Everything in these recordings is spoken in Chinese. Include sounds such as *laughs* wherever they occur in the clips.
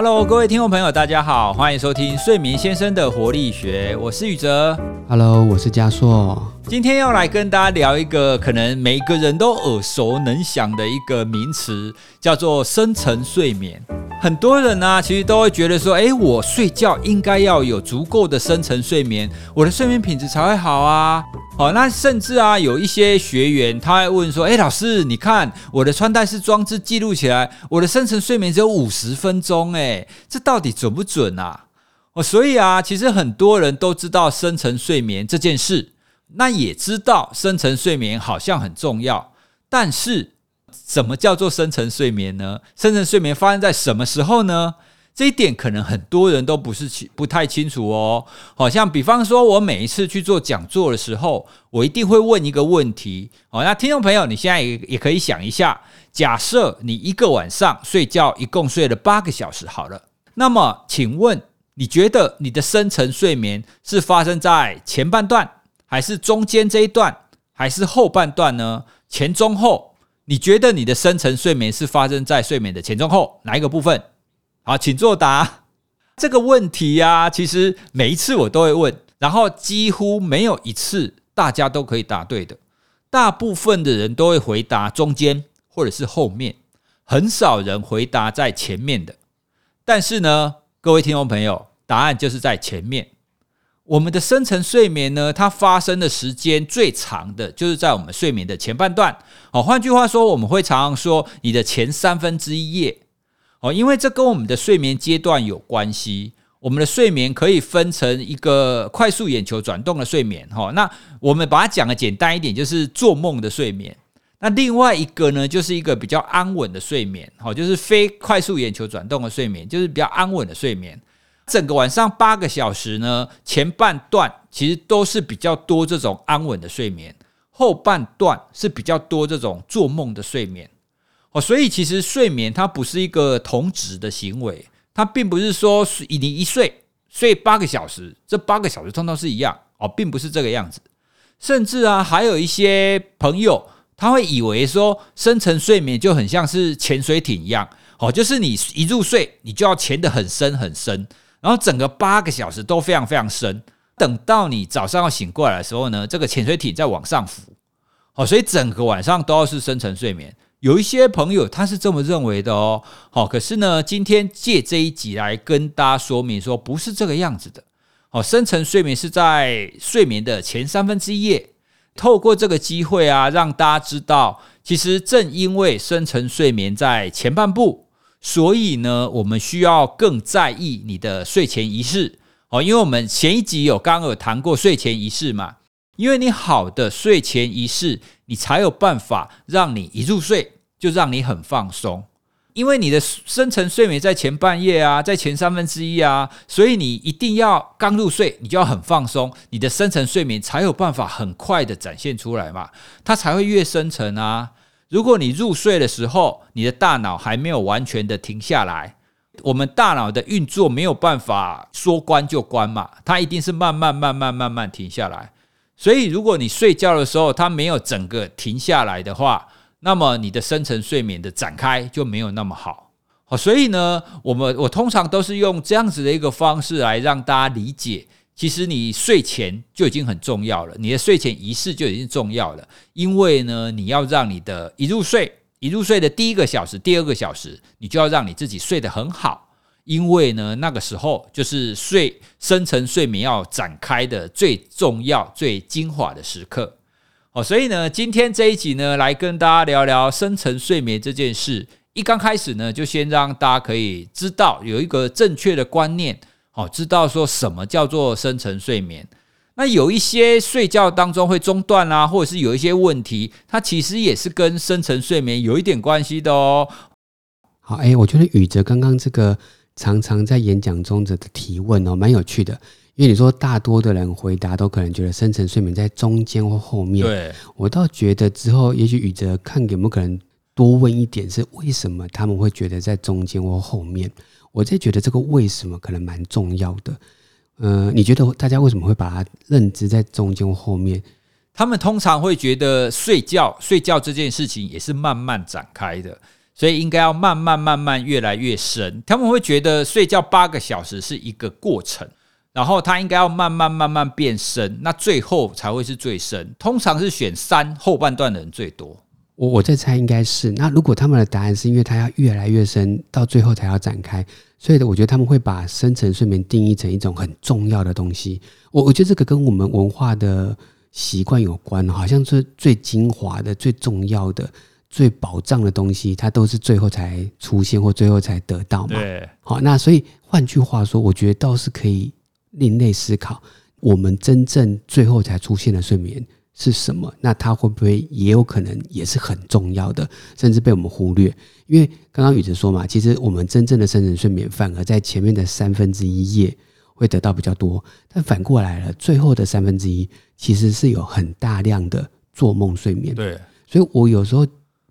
Hello，各位听众朋友，大家好，欢迎收听睡眠先生的活力学，我是宇哲。Hello，我是嘉硕。今天要来跟大家聊一个可能每个人都耳熟能详的一个名词，叫做深层睡眠。很多人呢，其实都会觉得说，诶，我睡觉应该要有足够的深层睡眠，我的睡眠品质才会好啊。好，那甚至啊，有一些学员他会问说：“哎，老师，你看我的穿戴式装置记录起来，我的深层睡眠只有五十分钟，哎，这到底准不准啊？”哦，所以啊，其实很多人都知道深层睡眠这件事，那也知道深层睡眠好像很重要，但是什么叫做深层睡眠呢？深层睡眠发生在什么时候呢？这一点可能很多人都不是清不太清楚哦。好像比方说，我每一次去做讲座的时候，我一定会问一个问题。哦，那听众朋友，你现在也也可以想一下，假设你一个晚上睡觉一共睡了八个小时，好了，那么请问你觉得你的深层睡眠是发生在前半段，还是中间这一段，还是后半段呢？前中后，你觉得你的深层睡眠是发生在睡眠的前中后哪一个部分？好，请作答。这个问题呀，其实每一次我都会问，然后几乎没有一次大家都可以答对的。大部分的人都会回答中间或者是后面，很少人回答在前面的。但是呢，各位听众朋友，答案就是在前面。我们的深层睡眠呢，它发生的时间最长的就是在我们睡眠的前半段。好，换句话说，我们会常常说你的前三分之一夜。哦，因为这跟我们的睡眠阶段有关系。我们的睡眠可以分成一个快速眼球转动的睡眠，哈，那我们把它讲的简单一点，就是做梦的睡眠。那另外一个呢，就是一个比较安稳的睡眠，好，就是非快速眼球转动的睡眠，就是比较安稳的睡眠。整个晚上八个小时呢，前半段其实都是比较多这种安稳的睡眠，后半段是比较多这种做梦的睡眠。哦，所以其实睡眠它不是一个同质的行为，它并不是说你一睡睡八个小时，这八个小时通通是一样哦，并不是这个样子。甚至啊，还有一些朋友他会以为说深层睡眠就很像是潜水艇一样，哦，就是你一入睡你就要潜得很深很深，然后整个八个小时都非常非常深，等到你早上要醒过来的时候呢，这个潜水艇在往上浮，哦，所以整个晚上都要是深层睡眠。有一些朋友他是这么认为的哦，好，可是呢，今天借这一集来跟大家说明说，不是这个样子的。好，深层睡眠是在睡眠的前三分之一夜，透过这个机会啊，让大家知道，其实正因为深层睡眠在前半部，所以呢，我们需要更在意你的睡前仪式。哦，因为我们前一集有刚有谈过睡前仪式嘛。因为你好的睡前仪式，你才有办法让你一入睡就让你很放松。因为你的深层睡眠在前半夜啊，在前三分之一啊，所以你一定要刚入睡，你就要很放松，你的深层睡眠才有办法很快的展现出来嘛，它才会越深层啊。如果你入睡的时候，你的大脑还没有完全的停下来，我们大脑的运作没有办法说关就关嘛，它一定是慢慢慢慢慢慢停下来。所以，如果你睡觉的时候它没有整个停下来的话，那么你的深层睡眠的展开就没有那么好。好，所以呢，我们我通常都是用这样子的一个方式来让大家理解，其实你睡前就已经很重要了，你的睡前仪式就已经重要了，因为呢，你要让你的一入睡，一入睡的第一个小时、第二个小时，你就要让你自己睡得很好。因为呢，那个时候就是睡深层睡眠要展开的最重要、最精华的时刻。哦，所以呢，今天这一集呢，来跟大家聊聊深层睡眠这件事。一刚开始呢，就先让大家可以知道有一个正确的观念，哦，知道说什么叫做深层睡眠。那有一些睡觉当中会中断啦，或者是有一些问题，它其实也是跟深层睡眠有一点关系的哦。好，哎，我觉得宇哲刚刚这个。常常在演讲中的提问哦，蛮有趣的。因为你说大多的人回答都可能觉得深层睡眠在中间或后面。对我倒觉得之后也许宇哲看有没有可能多问一点，是为什么他们会觉得在中间或后面？我在觉得这个为什么可能蛮重要的。嗯，你觉得大家为什么会把它认知在中间或后面？他们通常会觉得睡觉睡觉这件事情也是慢慢展开的。所以应该要慢慢慢慢越来越深。他们会觉得睡觉八个小时是一个过程，然后它应该要慢慢慢慢变深，那最后才会是最深。通常是选三后半段的人最多。我我在猜应该是。那如果他们的答案是因为它要越来越深，到最后才要展开，所以的我觉得他们会把深层睡眠定义成一种很重要的东西。我我觉得这个跟我们文化的。习惯有关，好像是最精华的、最重要的、最保障的东西，它都是最后才出现或最后才得到嘛。对，好，那所以换句话说，我觉得倒是可以另类思考，我们真正最后才出现的睡眠是什么？那它会不会也有可能也是很重要的，甚至被我们忽略？因为刚刚宇哲说嘛，其实我们真正的深层睡眠反而在前面的三分之一夜。会得到比较多，但反过来了，最后的三分之一其实是有很大量的做梦睡眠。对，所以我有时候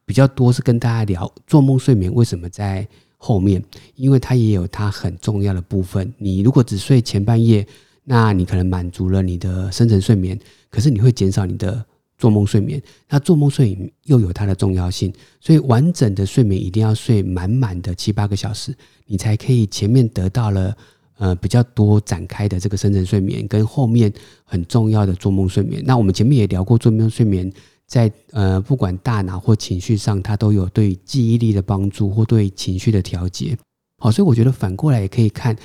比较多是跟大家聊做梦睡眠为什么在后面，因为它也有它很重要的部分。你如果只睡前半夜，那你可能满足了你的深层睡眠，可是你会减少你的做梦睡眠。那做梦睡眠又有它的重要性，所以完整的睡眠一定要睡满满的七八个小时，你才可以前面得到了。呃，比较多展开的这个深层睡眠，跟后面很重要的做梦睡眠。那我们前面也聊过，做梦睡眠在呃不管大脑或情绪上，它都有对记忆力的帮助，或对情绪的调节。好，所以我觉得反过来也可以看，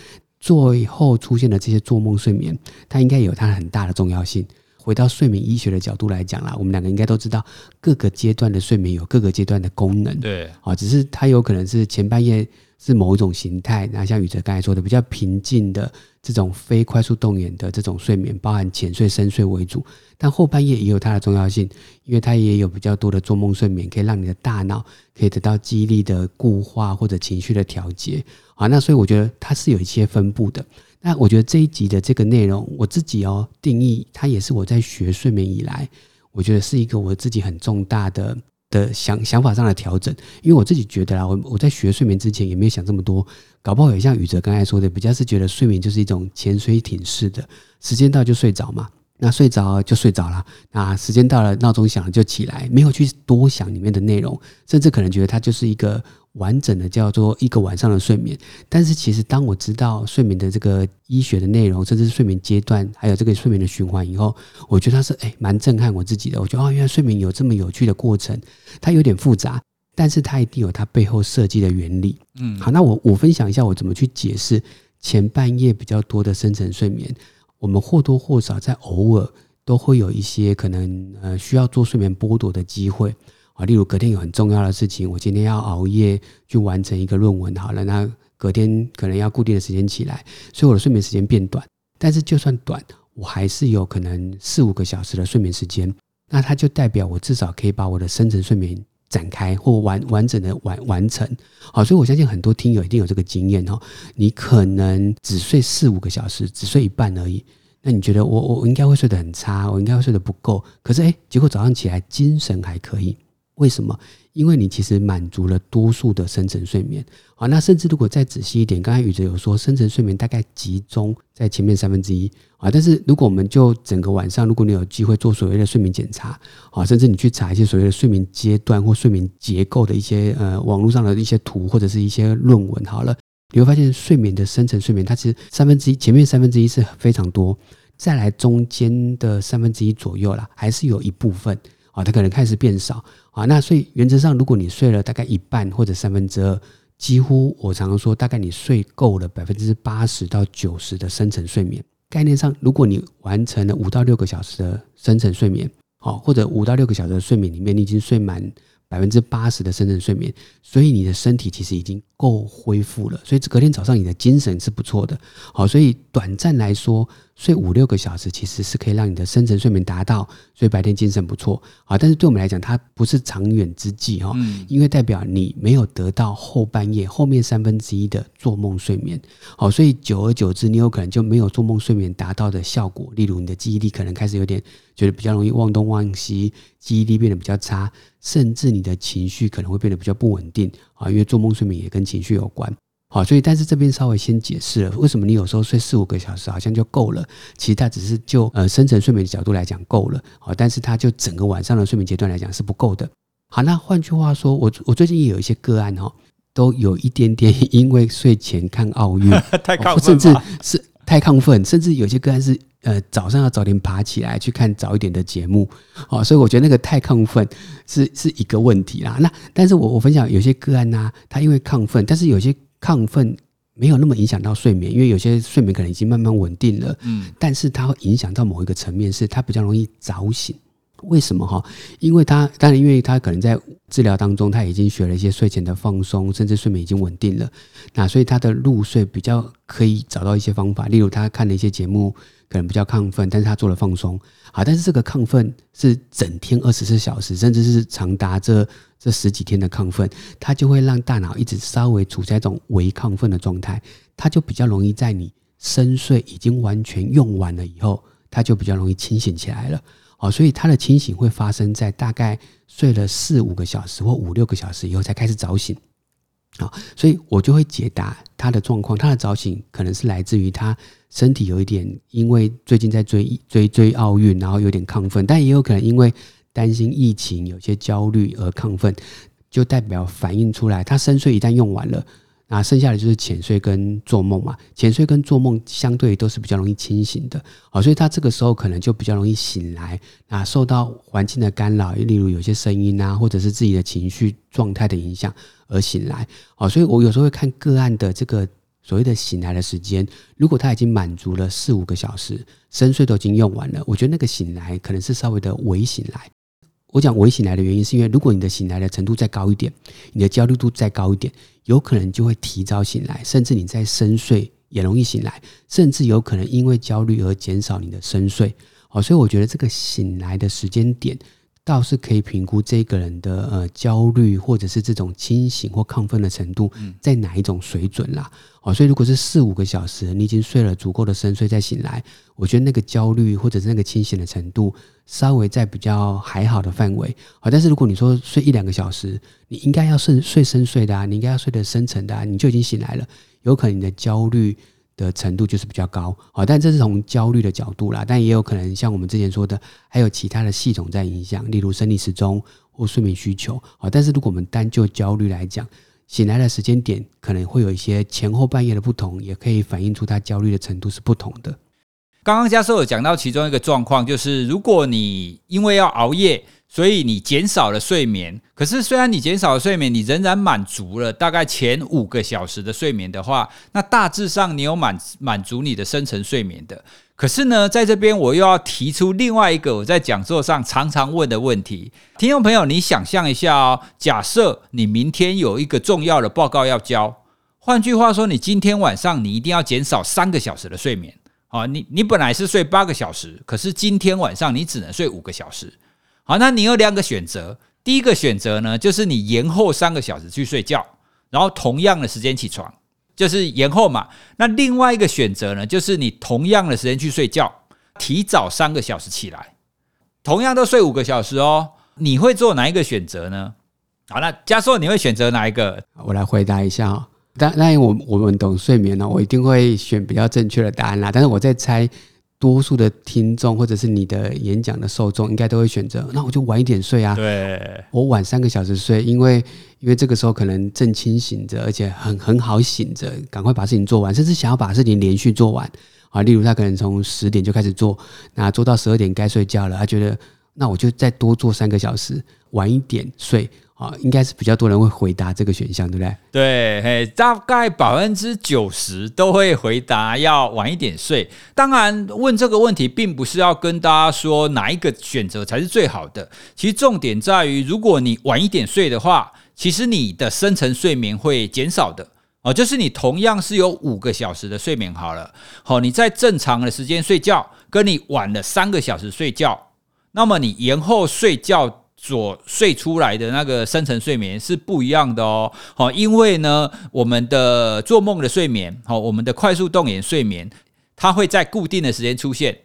最后出现的这些做梦睡眠，它应该有它很大的重要性。回到睡眠医学的角度来讲啦，我们两个应该都知道，各个阶段的睡眠有各个阶段的功能。对，啊，只是它有可能是前半夜。是某一种形态，那像宇哲刚才说的，比较平静的这种非快速动眼的这种睡眠，包含浅睡、深睡为主。但后半夜也有它的重要性，因为它也有比较多的做梦睡眠，可以让你的大脑可以得到记忆力的固化或者情绪的调节。啊，那所以我觉得它是有一些分布的。那我觉得这一集的这个内容，我自己哦定义，它也是我在学睡眠以来，我觉得是一个我自己很重大的。的想想法上的调整，因为我自己觉得啦，我我在学睡眠之前也没有想这么多，搞不好也像宇哲刚才说的，比较是觉得睡眠就是一种潜水艇式的，时间到就睡着嘛。那睡着就睡着了，那时间到了，闹钟响了就起来，没有去多想里面的内容，甚至可能觉得它就是一个完整的叫做一个晚上的睡眠。但是其实当我知道睡眠的这个医学的内容，甚至是睡眠阶段，还有这个睡眠的循环以后，我觉得它是诶蛮震撼我自己的。我觉得哦，原来睡眠有这么有趣的过程，它有点复杂，但是它一定有它背后设计的原理。嗯，好，那我我分享一下我怎么去解释前半夜比较多的深层睡眠。我们或多或少在偶尔都会有一些可能呃需要做睡眠剥夺的机会啊，例如隔天有很重要的事情，我今天要熬夜去完成一个论文，好了，那隔天可能要固定的时间起来，所以我的睡眠时间变短。但是就算短，我还是有可能四五个小时的睡眠时间，那它就代表我至少可以把我的深层睡眠展开或完完整的完完成。好，所以我相信很多听友一定有这个经验哦，你可能只睡四五个小时，只睡一半而已。那你觉得我我应该会睡得很差，我应该会睡得不够，可是诶，结果早上起来精神还可以，为什么？因为你其实满足了多数的深层睡眠。好，那甚至如果再仔细一点，刚才宇哲有说深层睡眠大概集中在前面三分之一啊，但是如果我们就整个晚上，如果你有机会做所谓的睡眠检查啊，甚至你去查一些所谓的睡眠阶段或睡眠结构的一些呃网络上的一些图或者是一些论文，好了。你会发现，睡眠的深层睡眠，它其实三分之一，前面三分之一是非常多，再来中间的三分之一左右啦，还是有一部分啊，它可能开始变少啊。那所以原则上，如果你睡了大概一半或者三分之二，几乎我常常说，大概你睡够了百分之八十到九十的深层睡眠。概念上，如果你完成了五到六个小时的深层睡眠，好，或者五到六个小时的睡眠里面，你已经睡满。百分之八十的深层睡眠，所以你的身体其实已经够恢复了，所以隔天早上你的精神是不错的。好，所以短暂来说。睡五六个小时其实是可以让你的深层睡眠达到，所以白天精神不错啊。但是对我们来讲，它不是长远之计哈，因为代表你没有得到后半夜后面三分之一的做梦睡眠。好，所以久而久之，你有可能就没有做梦睡眠达到的效果。例如，你的记忆力可能开始有点觉得比较容易忘东忘西，记忆力变得比较差，甚至你的情绪可能会变得比较不稳定啊。因为做梦睡眠也跟情绪有关。好，所以但是这边稍微先解释了，为什么你有时候睡四五个小时好像就够了，其实它只是就呃深层睡眠的角度来讲够了，好，但是它就整个晚上的睡眠阶段来讲是不够的。好，那换句话说，我我最近也有一些个案哈，都有一点点 *laughs* 因为睡前看奥运 *laughs* 太亢奋，甚至是太亢奋，甚至有些个案是呃早上要早点爬起来去看早一点的节目，哦，所以我觉得那个太亢奋是是一个问题啦。那但是我我分享有些个案呢，他因为亢奋，但是有些亢奋没有那么影响到睡眠，因为有些睡眠可能已经慢慢稳定了，嗯，但是它会影响到某一个层面，是它比较容易早醒。为什么哈？因为他当然，因为他可能在治疗当中，他已经学了一些睡前的放松，甚至睡眠已经稳定了。那所以他的入睡比较可以找到一些方法，例如他看了一些节目，可能比较亢奋，但是他做了放松。好，但是这个亢奋是整天二十四小时，甚至是长达这这十几天的亢奋，它就会让大脑一直稍微处在一种微亢奋的状态，它就比较容易在你深睡已经完全用完了以后，它就比较容易清醒起来了。哦，所以他的清醒会发生在大概睡了四五个小时或五六个小时以后才开始早醒。啊，所以我就会解答他的状况，他的早醒可能是来自于他身体有一点，因为最近在追追追奥运，然后有点亢奋，但也有可能因为担心疫情，有些焦虑而亢奋，就代表反映出来，他深睡一旦用完了。那剩下的就是浅睡跟做梦嘛，浅睡跟做梦相对都是比较容易清醒的，好，所以他这个时候可能就比较容易醒来，啊，受到环境的干扰，例如有些声音啊，或者是自己的情绪状态的影响而醒来，好，所以我有时候会看个案的这个所谓的醒来的时间，如果他已经满足了四五个小时，深睡都已经用完了，我觉得那个醒来可能是稍微的微醒来。我讲微醒来的原因，是因为如果你的醒来的程度再高一点，你的焦虑度再高一点，有可能就会提早醒来，甚至你在深睡也容易醒来，甚至有可能因为焦虑而减少你的深睡。好，所以我觉得这个醒来的时间点。倒是可以评估这个人的呃焦虑，或者是这种清醒或亢奋的程度在哪一种水准啦。哦，所以如果是四五个小时，你已经睡了足够的深睡再醒来，我觉得那个焦虑或者是那个清醒的程度稍微在比较还好的范围。好，但是如果你说睡一两个小时，你应该要睡睡深睡的啊，你应该要睡得深沉的啊，你就已经醒来了，有可能你的焦虑。的程度就是比较高，好，但这是从焦虑的角度啦，但也有可能像我们之前说的，还有其他的系统在影响，例如生理时钟或睡眠需求，好，但是如果我们单就焦虑来讲，醒来的时间点可能会有一些前后半夜的不同，也可以反映出他焦虑的程度是不同的。刚刚教授有讲到其中一个状况，就是如果你因为要熬夜。所以你减少了睡眠，可是虽然你减少了睡眠，你仍然满足了大概前五个小时的睡眠的话，那大致上你有满满足你的深层睡眠的。可是呢，在这边我又要提出另外一个我在讲座上常常问的问题，听众朋友，你想象一下哦，假设你明天有一个重要的报告要交，换句话说，你今天晚上你一定要减少三个小时的睡眠啊，你你本来是睡八个小时，可是今天晚上你只能睡五个小时。好，那你有两个选择。第一个选择呢，就是你延后三个小时去睡觉，然后同样的时间起床，就是延后嘛。那另外一个选择呢，就是你同样的时间去睡觉，提早三个小时起来，同样都睡五个小时哦。你会做哪一个选择呢？好，那加硕你会选择哪一个？我来回答一下。当当然，我我们懂睡眠呢，我一定会选比较正确的答案啦。但是我在猜。多数的听众或者是你的演讲的受众，应该都会选择，那我就晚一点睡啊。对，我晚三个小时睡，因为因为这个时候可能正清醒着，而且很很好醒着，赶快把事情做完，甚至想要把事情连续做完啊。例如他可能从十点就开始做，那做到十二点该睡觉了，他觉得那我就再多做三个小时，晚一点睡。啊，应该是比较多人会回答这个选项，对不对？对，嘿，大概百分之九十都会回答要晚一点睡。当然，问这个问题并不是要跟大家说哪一个选择才是最好的。其实重点在于，如果你晚一点睡的话，其实你的深层睡眠会减少的。哦，就是你同样是有五个小时的睡眠好了，好，你在正常的时间睡觉，跟你晚了三个小时睡觉，那么你延后睡觉。所睡出来的那个深层睡眠是不一样的哦，好，因为呢，我们的做梦的睡眠，好，我们的快速动眼睡眠，它会在固定的时间出现。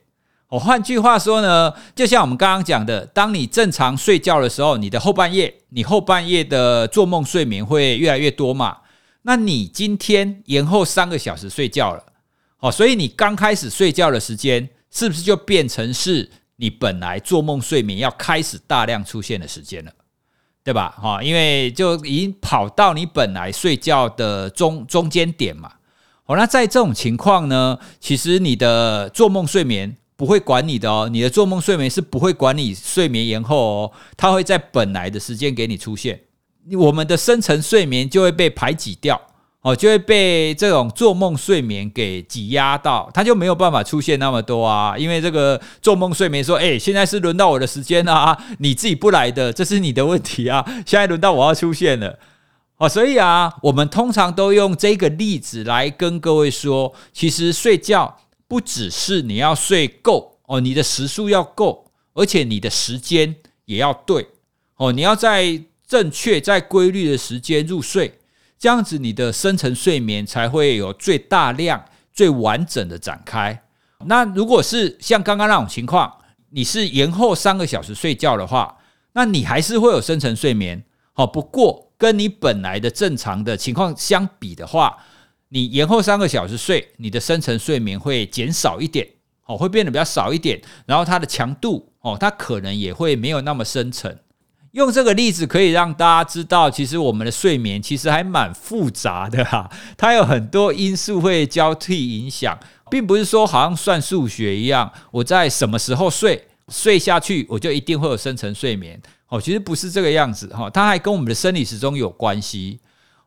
哦，换句话说呢，就像我们刚刚讲的，当你正常睡觉的时候，你的后半夜，你后半夜的做梦睡眠会越来越多嘛？那你今天延后三个小时睡觉了，好，所以你刚开始睡觉的时间是不是就变成是？你本来做梦睡眠要开始大量出现的时间了，对吧？哈，因为就已经跑到你本来睡觉的中中间点嘛。哦，那在这种情况呢，其实你的做梦睡眠不会管你的哦，你的做梦睡眠是不会管你睡眠延后哦，它会在本来的时间给你出现，我们的深层睡眠就会被排挤掉。哦，就会被这种做梦睡眠给挤压到，他就没有办法出现那么多啊。因为这个做梦睡眠说，哎，现在是轮到我的时间了啊，你自己不来的，这是你的问题啊。现在轮到我要出现了，哦，所以啊，我们通常都用这个例子来跟各位说，其实睡觉不只是你要睡够哦，你的时数要够，而且你的时间也要对哦，你要在正确、在规律的时间入睡。这样子，你的深层睡眠才会有最大量、最完整的展开。那如果是像刚刚那种情况，你是延后三个小时睡觉的话，那你还是会有深层睡眠。好，不过跟你本来的正常的情况相比的话，你延后三个小时睡，你的深层睡眠会减少一点，哦，会变得比较少一点。然后它的强度，哦，它可能也会没有那么深层。用这个例子可以让大家知道，其实我们的睡眠其实还蛮复杂的哈，它有很多因素会交替影响，并不是说好像算数学一样，我在什么时候睡睡下去，我就一定会有深层睡眠哦。其实不是这个样子哈，它还跟我们的生理时钟有关系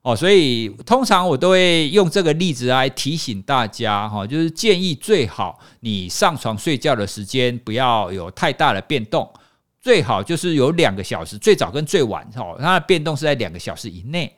哦。所以通常我都会用这个例子来提醒大家哈，就是建议最好你上床睡觉的时间不要有太大的变动。最好就是有两个小时，最早跟最晚哦，它的变动是在两个小时以内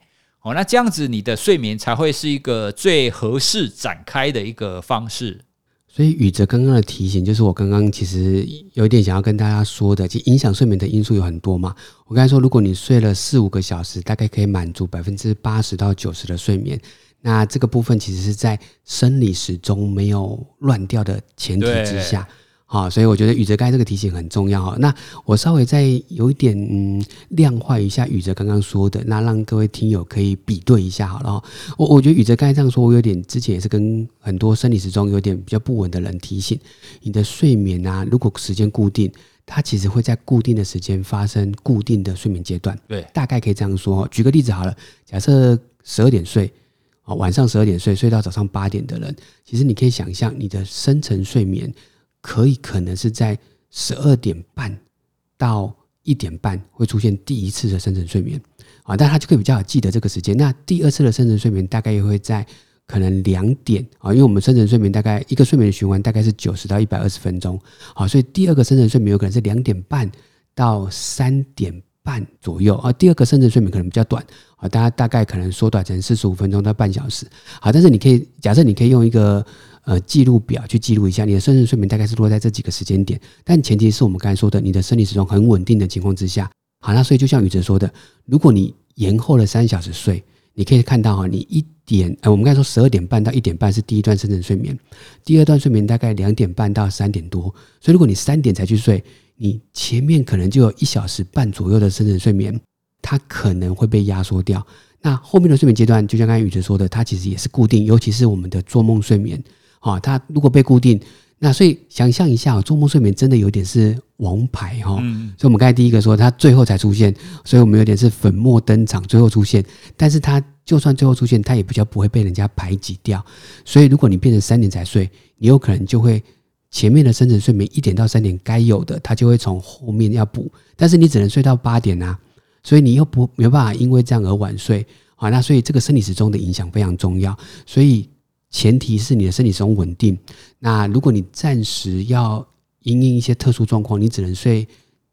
哦。那这样子你的睡眠才会是一个最合适展开的一个方式。所以宇哲刚刚的提醒，就是我刚刚其实有一点想要跟大家说的，其实影响睡眠的因素有很多嘛。我刚才说，如果你睡了四五个小时，大概可以满足百分之八十到九十的睡眠，那这个部分其实是在生理时钟没有乱掉的前提之下。好，所以我觉得宇哲刚才这个提醒很重要哈。那我稍微再有一点嗯量化一下宇哲刚刚说的，那让各位听友可以比对一下好了。我我觉得宇哲刚才这样说，我有点之前也是跟很多生理时钟有点比较不稳的人提醒，你的睡眠啊，如果时间固定，它其实会在固定的时间发生固定的睡眠阶段。对，大概可以这样说。举个例子好了，假设十二点睡，啊晚上十二点睡，睡到早上八点的人，其实你可以想象你的深层睡眠。可以可能是在十二点半到一点半会出现第一次的深层睡眠啊，但他就可以比较好记得这个时间。那第二次的深层睡眠大概也会在可能两点啊，因为我们深层睡眠大概一个睡眠的循环大概是九十到一百二十分钟，好，所以第二个深层睡眠有可能是两点半到三点半左右啊。第二个深层睡眠可能比较短啊，大家大概可能缩短成四十五分钟到半小时。好，但是你可以假设你可以用一个。呃，记录表去记录一下你的深层睡眠大概是落在这几个时间点，但前提是我们刚才说的，你的生理时钟很稳定的情况之下。好，那所以就像宇哲说的，如果你延后了三小时睡，你可以看到哈，你一点呃，我们刚才说十二点半到一点半是第一段深层睡眠，第二段睡眠大概两点半到三点多，所以如果你三点才去睡，你前面可能就有一小时半左右的深层睡眠，它可能会被压缩掉。那后面的睡眠阶段，就像刚才宇哲说的，它其实也是固定，尤其是我们的做梦睡眠。啊，它如果被固定，那所以想象一下，做梦睡眠真的有点是王牌哈。所以，我们刚才第一个说，它最后才出现，所以我们有点是粉墨登场，最后出现。但是它就算最后出现，它也比较不会被人家排挤掉。所以，如果你变成三点才睡，你有可能就会前面的深层睡眠一点到三点该有的，它就会从后面要补。但是你只能睡到八点啊，所以你又不没有办法因为这样而晚睡啊。那所以这个生理时钟的影响非常重要，所以。前提是你的身体始终稳定。那如果你暂时要因应一些特殊状况，你只能睡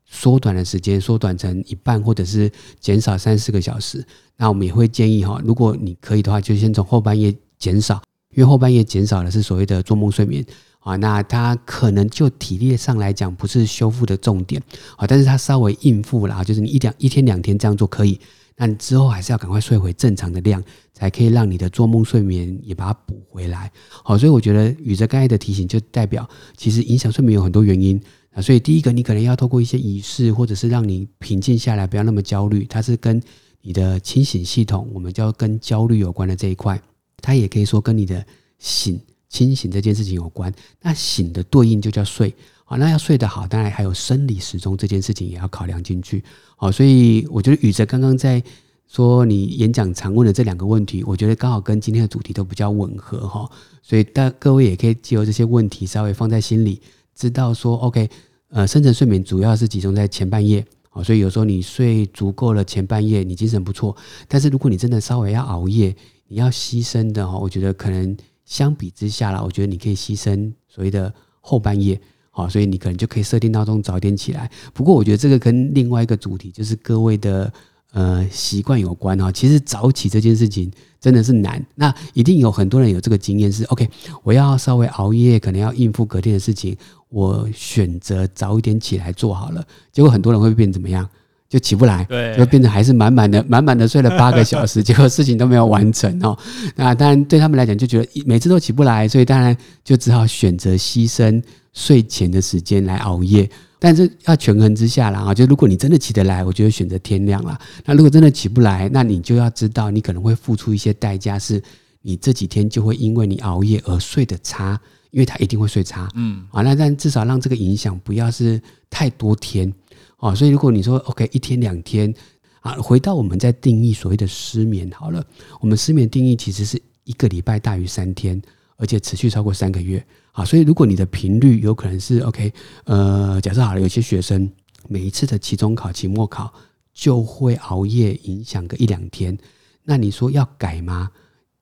缩短的时间，缩短成一半，或者是减少三四个小时。那我们也会建议哈，如果你可以的话，就先从后半夜减少，因为后半夜减少的是所谓的做梦睡眠啊。那它可能就体力上来讲不是修复的重点啊，但是它稍微应付了，就是你一两一天两天这样做可以。那之后还是要赶快睡回正常的量，才可以让你的做梦睡眠也把它补回来。好，所以我觉得宇哲刚才的提醒就代表，其实影响睡眠有很多原因啊。所以第一个，你可能要透过一些仪式，或者是让你平静下来，不要那么焦虑。它是跟你的清醒系统，我们叫跟焦虑有关的这一块，它也可以说跟你的醒清醒这件事情有关。那醒的对应就叫睡。好，那要睡得好，当然还有生理时钟这件事情也要考量进去。好，所以我觉得宇哲刚刚在说你演讲常问的这两个问题，我觉得刚好跟今天的主题都比较吻合哈。所以大各位也可以借由这些问题稍微放在心里，知道说 OK，呃，深层睡眠主要是集中在前半夜。好，所以有时候你睡足够了前半夜，你精神不错。但是如果你真的稍微要熬夜，你要牺牲的哈，我觉得可能相比之下啦，我觉得你可以牺牲所谓的后半夜。好，所以你可能就可以设定闹钟早点起来。不过我觉得这个跟另外一个主题，就是各位的呃习惯有关哈。其实早起这件事情真的是难。那一定有很多人有这个经验是，OK，我要稍微熬夜，可能要应付隔天的事情，我选择早一点起来做好了。结果很多人会变怎么样？就起不来，对，就变成还是满满的、满满的睡了八个小时，*laughs* 结果事情都没有完成哦。那当然对他们来讲，就觉得每次都起不来，所以当然就只好选择牺牲。睡前的时间来熬夜，但是要权衡之下啦啊，就如果你真的起得来，我觉得选择天亮了。那如果真的起不来，那你就要知道，你可能会付出一些代价，是你这几天就会因为你熬夜而睡得差，因为他一定会睡差。嗯，啊，那但至少让这个影响不要是太多天啊。所以如果你说 OK 一天两天啊，回到我们在定义所谓的失眠好了，我们失眠定义其实是一个礼拜大于三天，而且持续超过三个月。啊，所以如果你的频率有可能是 OK，呃，假设好了，有些学生每一次的期中考、期末考就会熬夜，影响个一两天，那你说要改吗？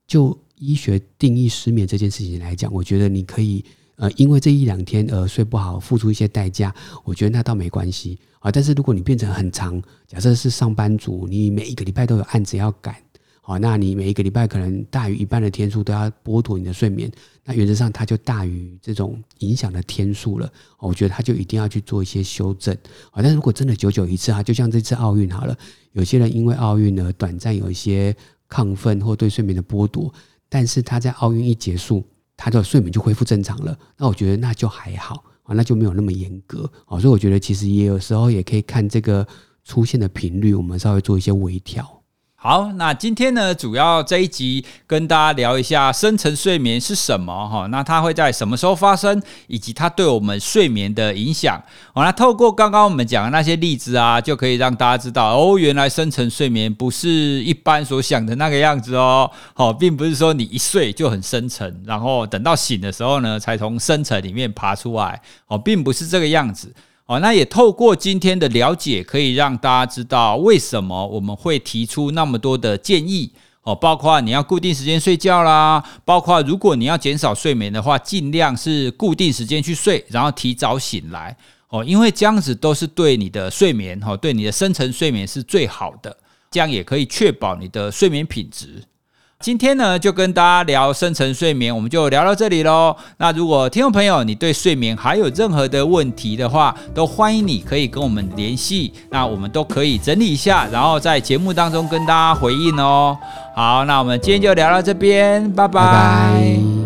就医学定义失眠这件事情来讲，我觉得你可以，呃，因为这一两天而睡不好，付出一些代价，我觉得那倒没关系啊。但是如果你变成很长，假设是上班族，你每一个礼拜都有案子要赶。好，那你每一个礼拜可能大于一半的天数都要剥夺你的睡眠，那原则上它就大于这种影响的天数了。我觉得它就一定要去做一些修正。啊，但如果真的久久一次啊，就像这次奥运好了，有些人因为奥运而短暂有一些亢奋或对睡眠的剥夺，但是他在奥运一结束，他的睡眠就恢复正常了。那我觉得那就还好啊，那就没有那么严格。啊，所以我觉得其实也有时候也可以看这个出现的频率，我们稍微做一些微调。好，那今天呢，主要这一集跟大家聊一下深层睡眠是什么哈？那它会在什么时候发生，以及它对我们睡眠的影响。好，那透过刚刚我们讲的那些例子啊，就可以让大家知道哦，原来深层睡眠不是一般所想的那个样子哦。好，并不是说你一睡就很深层，然后等到醒的时候呢，才从深层里面爬出来。哦，并不是这个样子。哦，那也透过今天的了解，可以让大家知道为什么我们会提出那么多的建议哦，包括你要固定时间睡觉啦，包括如果你要减少睡眠的话，尽量是固定时间去睡，然后提早醒来哦，因为这样子都是对你的睡眠哈，对你的深层睡眠是最好的，这样也可以确保你的睡眠品质。今天呢，就跟大家聊深层睡眠，我们就聊到这里喽。那如果听众朋友你对睡眠还有任何的问题的话，都欢迎你可以跟我们联系，那我们都可以整理一下，然后在节目当中跟大家回应哦。好，那我们今天就聊到这边，拜拜。